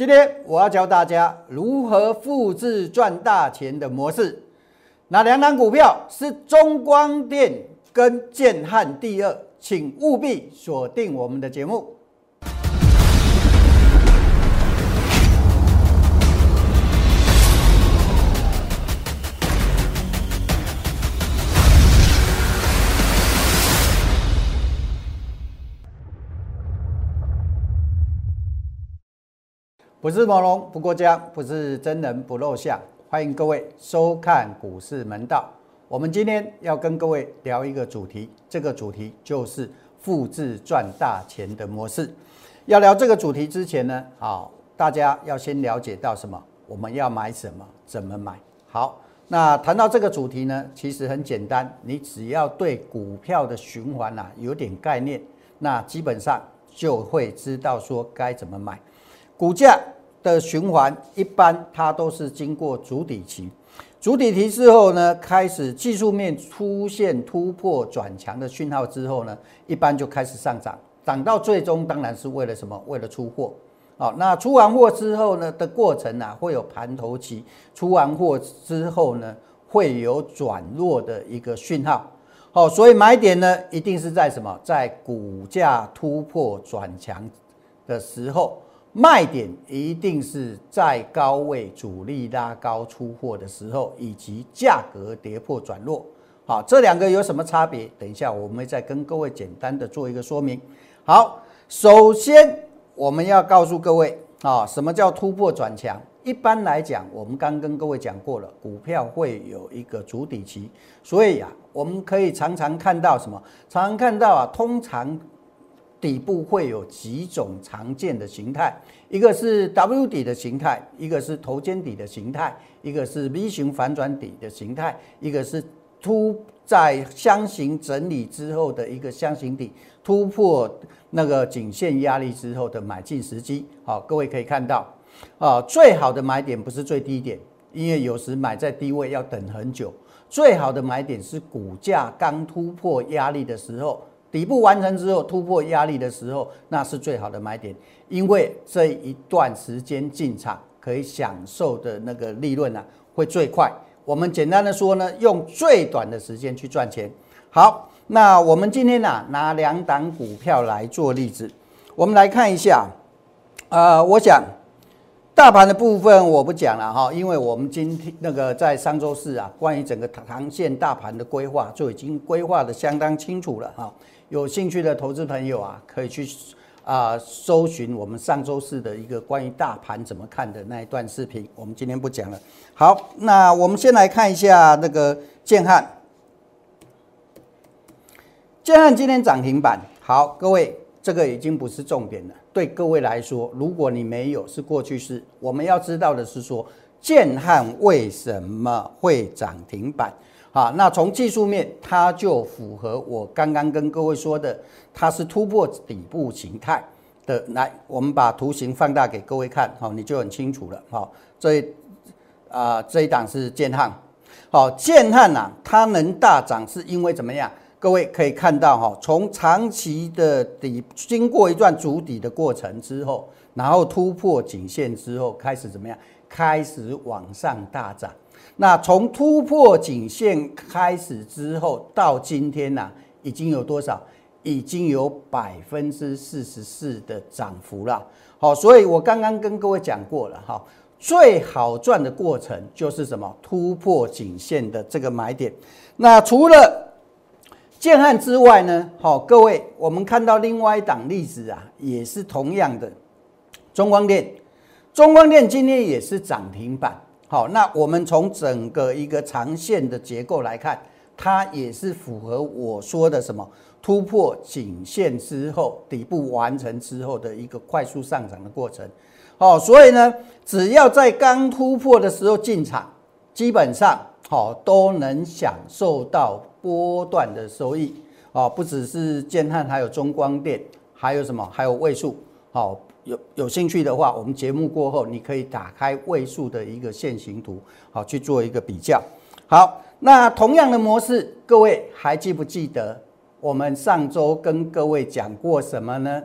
今天我要教大家如何复制赚大钱的模式。哪两档股票是中光电跟建汉第二？请务必锁定我们的节目。不是猛龙不过江，不是真人不露相。欢迎各位收看股市门道。我们今天要跟各位聊一个主题，这个主题就是复制赚大钱的模式。要聊这个主题之前呢，好，大家要先了解到什么？我们要买什么？怎么买？好，那谈到这个主题呢，其实很简单，你只要对股票的循环呐有点概念，那基本上就会知道说该怎么买。股价的循环一般它都是经过主底期，主底期之后呢，开始技术面出现突破转强的讯号之后呢，一般就开始上涨，涨到最终当然是为了什么？为了出货。好，那出完货之后呢的过程呢，会有盘头期，出完货之后呢，会有转弱的一个讯号。好，所以买点呢，一定是在什么？在股价突破转强的时候。卖点一定是在高位主力拉高出货的时候，以及价格跌破转弱。好，这两个有什么差别？等一下我们再跟各位简单的做一个说明。好，首先我们要告诉各位啊，什么叫突破转强？一般来讲，我们刚跟各位讲过了，股票会有一个主底期，所以啊，我们可以常常看到什么？常常看到啊，通常。底部会有几种常见的形态，一个是 W 底的形态，一个是头肩底的形态，一个是 V 型反转底的形态，一个是突在箱型整理之后的一个箱型底突破那个颈线压力之后的买进时机。好，各位可以看到，啊，最好的买点不是最低点，因为有时买在低位要等很久。最好的买点是股价刚突破压力的时候。底部完成之后，突破压力的时候，那是最好的买点，因为这一段时间进场可以享受的那个利润呢，会最快。我们简单的说呢，用最短的时间去赚钱。好，那我们今天呢，拿两档股票来做例子，我们来看一下。呃，我想大盘的部分我不讲了哈，因为我们今天那个在上周四啊，关于整个长线大盘的规划就已经规划的相当清楚了哈。有兴趣的投资朋友啊，可以去啊搜寻我们上周四的一个关于大盘怎么看的那一段视频。我们今天不讲了。好，那我们先来看一下那个建汉。建汉今天涨停板。好，各位，这个已经不是重点了。对各位来说，如果你没有是过去式，我们要知道的是说，建汉为什么会涨停板？好，那从技术面，它就符合我刚刚跟各位说的，它是突破底部形态的。来，我们把图形放大给各位看，好，你就很清楚了。好，这啊这一档是建汉，好，建汉呐，它能大涨是因为怎么样？各位可以看到哈，从长期的底经过一段筑底的过程之后，然后突破颈线之后，开始怎么样？开始往上大涨。那从突破颈线开始之后，到今天呢，已经有多少？已经有百分之四十四的涨幅了。好，所以我刚刚跟各位讲过了哈，最好赚的过程就是什么？突破颈线的这个买点。那除了建汉之外呢？好，各位，我们看到另外一档例子啊，也是同样的，中光电，中光电今天也是涨停板。好，那我们从整个一个长线的结构来看，它也是符合我说的什么突破颈线之后，底部完成之后的一个快速上涨的过程。好，所以呢，只要在刚突破的时候进场，基本上好都能享受到波段的收益。哦，不只是建汉，还有中光电，还有什么？还有位数。好。有有兴趣的话，我们节目过后，你可以打开位数的一个线形图，好去做一个比较。好，那同样的模式，各位还记不记得我们上周跟各位讲过什么呢？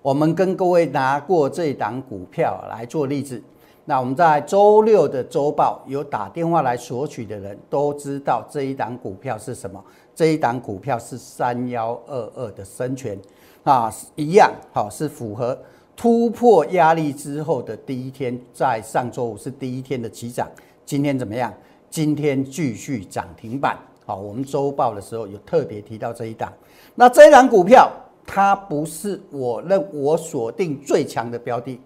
我们跟各位拿过这档股票来做例子。那我们在周六的周报有打电话来索取的人都知道这一档股票是什么？这一档股票是三幺二二的深全啊，一样好是符合突破压力之后的第一天，在上周五是第一天的起涨，今天怎么样？今天继续涨停板。好，我们周报的时候有特别提到这一档。那这一档股票它不是我认我锁定最强的标的，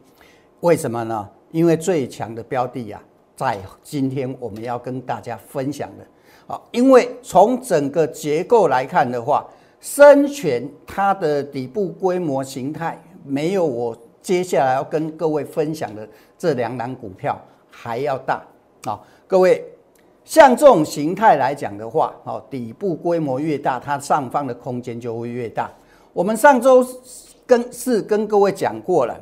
为什么呢？因为最强的标的呀，在今天我们要跟大家分享的，啊，因为从整个结构来看的话，深全它的底部规模形态没有我接下来要跟各位分享的这两档股票还要大啊，各位，像这种形态来讲的话，哦，底部规模越大，它上方的空间就会越大。我们上周跟是跟各位讲过了，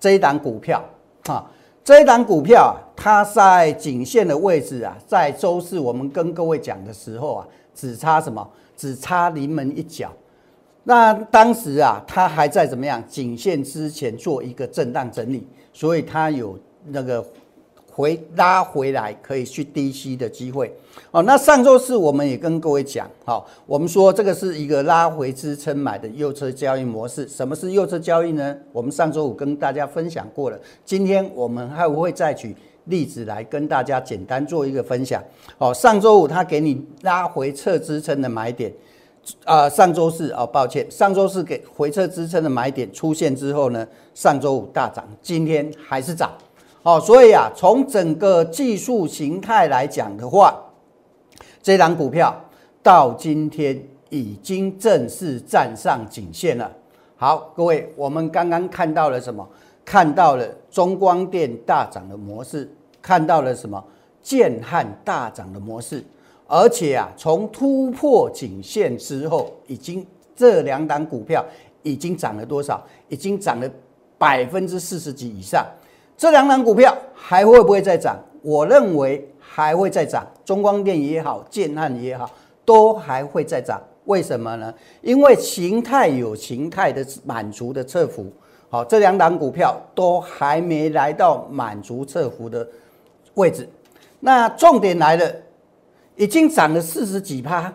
这一档股票。啊，这一档股票啊，它在颈线的位置啊，在周四我们跟各位讲的时候啊，只差什么？只差临门一脚。那当时啊，它还在怎么样？颈线之前做一个震荡整理，所以它有那个。回拉回来可以去低吸的机会哦。那上周四我们也跟各位讲，好，我们说这个是一个拉回支撑买的右侧交易模式。什么是右侧交易呢？我们上周五跟大家分享过了。今天我们还会再举例子来跟大家简单做一个分享。哦，上周五他给你拉回测支撑的买点，啊，上周四哦，抱歉，上周四给回撤支撑的买点出现之后呢，上周五大涨，今天还是涨。好，所以啊，从整个技术形态来讲的话，这档股票到今天已经正式站上颈线了。好，各位，我们刚刚看到了什么？看到了中光电大涨的模式，看到了什么？建汉大涨的模式。而且啊，从突破颈线之后，已经这两档股票已经涨了多少？已经涨了百分之四十几以上。这两档股票还会不会再涨？我认为还会再涨。中光电也好，建汉也好，都还会再涨。为什么呢？因为形态有形态的满足的侧幅。好，这两档股票都还没来到满足侧幅的位置。那重点来了，已经涨了四十几趴，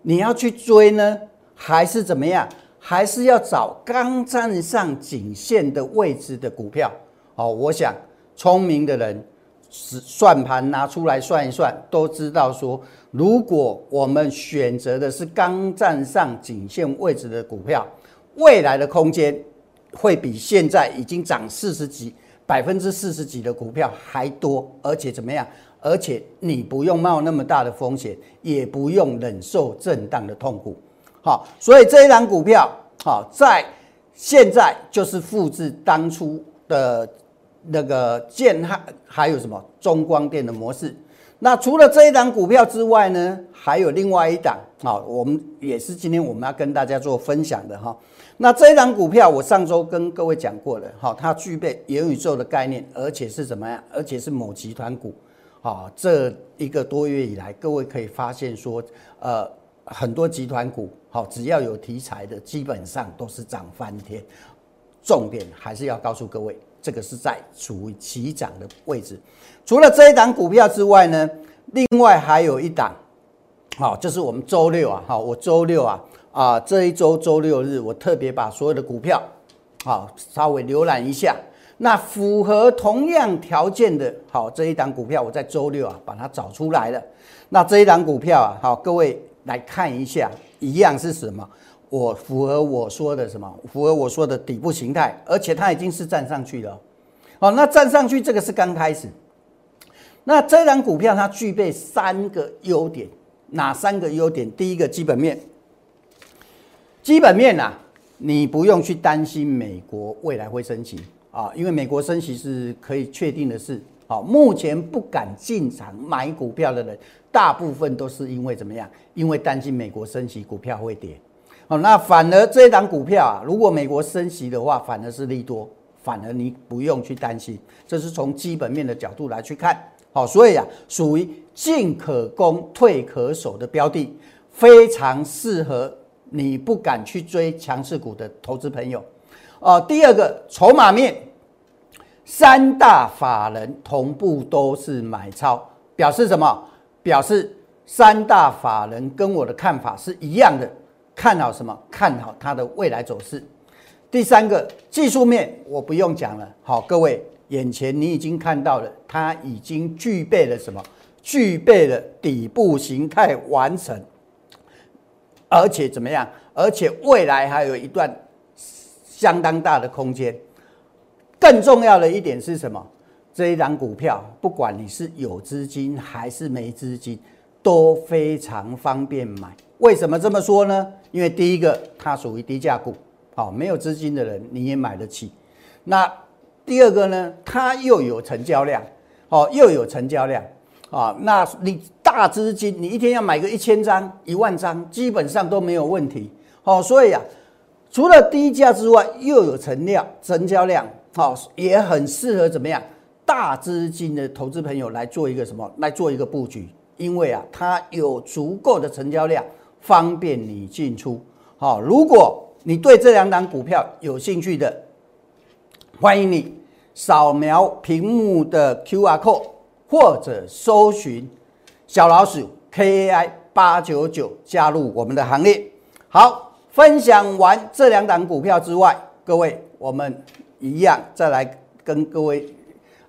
你要去追呢，还是怎么样？还是要找刚站上颈线的位置的股票？哦，我想聪明的人是算盘拿出来算一算，都知道说，如果我们选择的是刚站上颈线位置的股票，未来的空间会比现在已经涨四十几百分之四十几的股票还多，而且怎么样？而且你不用冒那么大的风险，也不用忍受震荡的痛苦。好，所以这一档股票，好，在现在就是复制当初的。那个建汉还有什么中光电的模式？那除了这一档股票之外呢，还有另外一档好，我们也是今天我们要跟大家做分享的哈。那这一档股票我上周跟各位讲过了，哈，它具备元宇宙的概念，而且是怎么样？而且是某集团股，啊，这一个多月以来，各位可以发现说，呃，很多集团股，好，只要有题材的，基本上都是涨翻天。重点还是要告诉各位。这个是在处于起涨的位置，除了这一档股票之外呢，另外还有一档，好，就是我们周六啊，好，我周六啊，啊，这一周周六日，我特别把所有的股票，好，稍微浏览一下，那符合同样条件的，好，这一档股票我在周六啊把它找出来了，那这一档股票啊，好，各位来看一下，一样是什么？我符合我说的什么？符合我说的底部形态，而且它已经是站上去了。好，那站上去这个是刚开始。那这张股票它具备三个优点，哪三个优点？第一个基本面，基本面啊，你不用去担心美国未来会升级啊，因为美国升息是可以确定的事。好，目前不敢进场买股票的人，大部分都是因为怎么样？因为担心美国升息，股票会跌。好，那反而这一档股票啊，如果美国升息的话，反而是利多，反而你不用去担心。这是从基本面的角度来去看。好，所以啊，属于进可攻、退可守的标的，非常适合你不敢去追强势股的投资朋友。哦，第二个筹码面，三大法人同步都是买超，表示什么？表示三大法人跟我的看法是一样的，看好什么？看好它的未来走势。第三个技术面，我不用讲了。好，各位眼前你已经看到了，它已经具备了什么？具备了底部形态完成，而且怎么样？而且未来还有一段相当大的空间。更重要的一点是什么？这一档股票，不管你是有资金还是没资金，都非常方便买。为什么这么说呢？因为第一个，它属于低价股。好，没有资金的人你也买得起。那第二个呢？它又有成交量，哦，又有成交量啊。那你大资金，你一天要买个一千张、一万张，基本上都没有问题。好，所以啊，除了低价之外，又有成量、成交量，好，也很适合怎么样？大资金的投资朋友来做一个什么？来做一个布局，因为啊，它有足够的成交量，方便你进出。好，如果你对这两档股票有兴趣的，欢迎你扫描屏幕的 Q R code，或者搜寻小老鼠 K A I 八九九加入我们的行列。好，分享完这两档股票之外，各位我们一样再来跟各位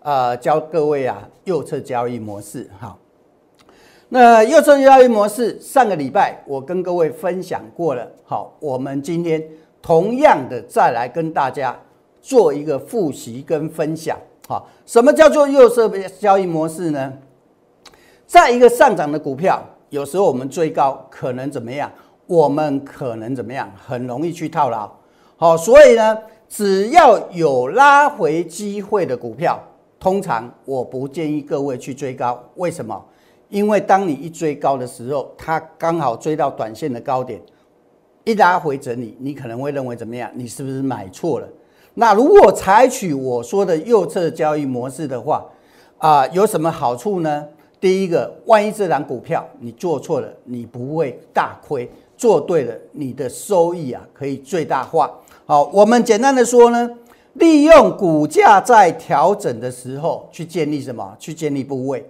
呃教各位啊右侧交易模式。好。那右侧交易模式，上个礼拜我跟各位分享过了。好，我们今天同样的再来跟大家做一个复习跟分享。好，什么叫做右侧交易模式呢？在一个上涨的股票，有时候我们追高可能怎么样？我们可能怎么样？很容易去套牢。好，所以呢，只要有拉回机会的股票，通常我不建议各位去追高。为什么？因为当你一追高的时候，它刚好追到短线的高点，一拉回整理，你可能会认为怎么样？你是不是买错了？那如果采取我说的右侧交易模式的话，啊，有什么好处呢？第一个，万一这档股票你做错了，你不会大亏；做对了，你的收益啊可以最大化。好，我们简单的说呢，利用股价在调整的时候去建立什么？去建立部位。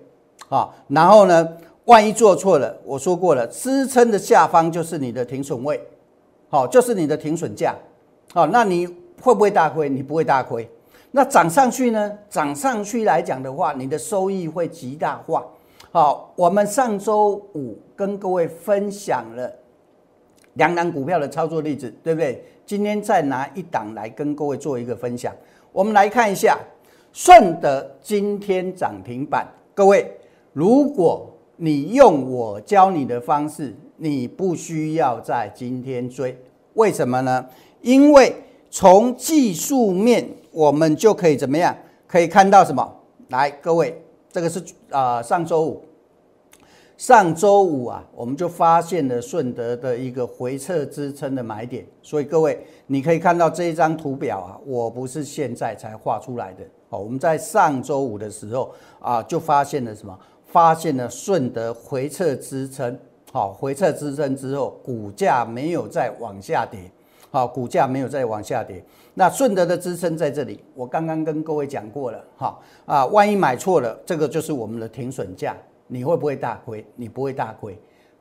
啊，然后呢？万一做错了，我说过了，支撑的下方就是你的停损位，好，就是你的停损价，好，那你会不会大亏？你不会大亏。那涨上去呢？涨上去来讲的话，你的收益会极大化。好，我们上周五跟各位分享了两档股票的操作例子，对不对？今天再拿一档来跟各位做一个分享。我们来看一下，顺德今天涨停板，各位。如果你用我教你的方式，你不需要在今天追，为什么呢？因为从技术面，我们就可以怎么样？可以看到什么？来，各位，这个是啊，上周五，上周五啊，我们就发现了顺德的一个回撤支撑的买点。所以各位，你可以看到这一张图表啊，我不是现在才画出来的。好，我们在上周五的时候啊，就发现了什么？发现了顺德回撤支撑，好，回撤支撑之后，股价没有再往下跌，好，股价没有再往下跌。那顺德的支撑在这里，我刚刚跟各位讲过了，哈啊，万一买错了，这个就是我们的停损价，你会不会大亏？你不会大亏，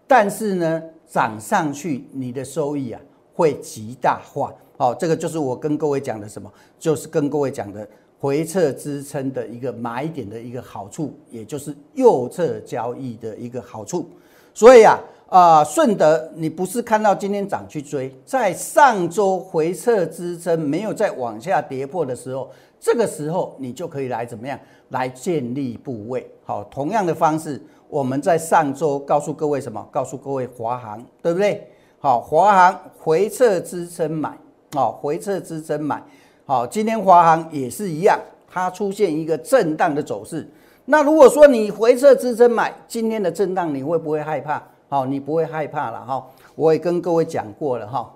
但是呢，涨上去你的收益啊会极大化，好，这个就是我跟各位讲的什么，就是跟各位讲的。回撤支撑的一个买点的一个好处，也就是右侧交易的一个好处。所以啊，啊顺德，你不是看到今天涨去追，在上周回撤支撑没有再往下跌破的时候，这个时候你就可以来怎么样来建立部位。好，同样的方式，我们在上周告诉各位什么？告诉各位华航，对不对？好，华航回撤支撑买，好，回撤支撑买。好，今天华航也是一样，它出现一个震荡的走势。那如果说你回撤支撑买，今天的震荡你会不会害怕？好，你不会害怕了哈。我也跟各位讲过了哈，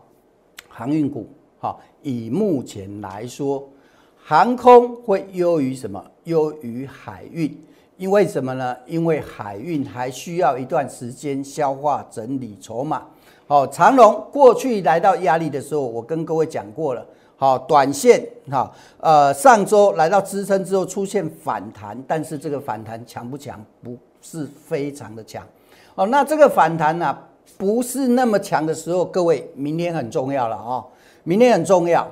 航运股，哈，以目前来说，航空会优于什么？优于海运，因为什么呢？因为海运还需要一段时间消化整理筹码。好，长龙过去来到压力的时候，我跟各位讲过了。好，短线哈，呃，上周来到支撑之后出现反弹，但是这个反弹强不强？不是非常的强。哦，那这个反弹呢，不是那么强的时候，各位，明天很重要了啊，明天很重要。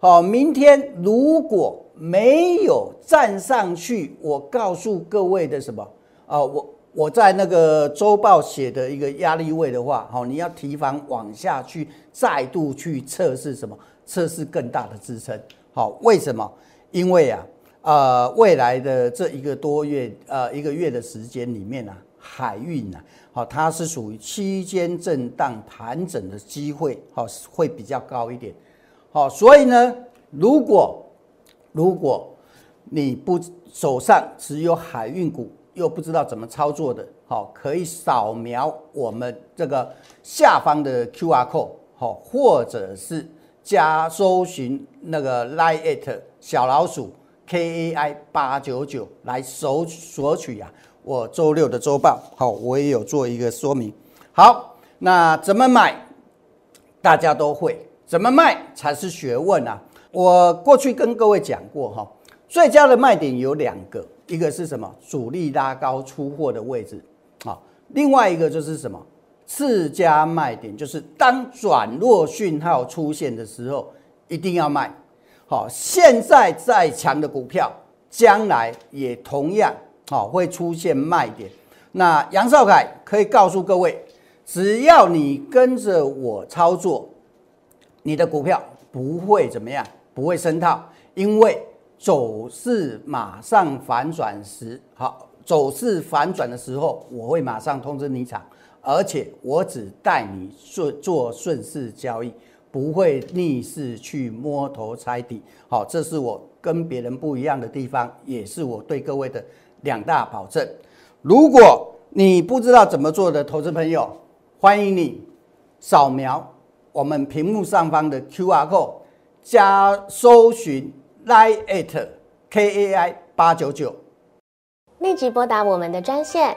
好，明天如果没有站上去，我告诉各位的什么啊？我我在那个周报写的一个压力位的话，好，你要提防往下去，再度去测试什么？测试更大的支撑，好，为什么？因为啊，呃，未来的这一个多月，呃，一个月的时间里面呢，海运呢，好，它是属于区间震荡盘整的机会，好，会比较高一点，好，所以呢，如果如果你不手上持有海运股，又不知道怎么操作的，好，可以扫描我们这个下方的 Q R code，好，或者是。加搜寻那个 line 小老鼠 K A I 八九九来索索取啊，我周六的周报好，我也有做一个说明。好，那怎么买？大家都会，怎么卖才是学问啊！我过去跟各位讲过哈，最佳的卖点有两个，一个是什么？主力拉高出货的位置啊，另外一个就是什么？次佳卖点就是当转弱讯号出现的时候，一定要卖。好，现在再强的股票，将来也同样好会出现卖点。那杨少凯可以告诉各位，只要你跟着我操作，你的股票不会怎么样，不会升套，因为走势马上反转时，好，走势反转的时候，我会马上通知你场。而且我只带你顺做顺势交易，不会逆势去摸头猜底。好，这是我跟别人不一样的地方，也是我对各位的两大保证。如果你不知道怎么做的投资朋友，欢迎你扫描我们屏幕上方的 Q R code，加搜寻 line at K A I 八九九。立即拨打我们的专线